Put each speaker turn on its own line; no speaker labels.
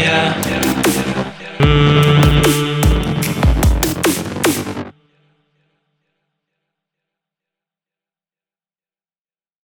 yeah.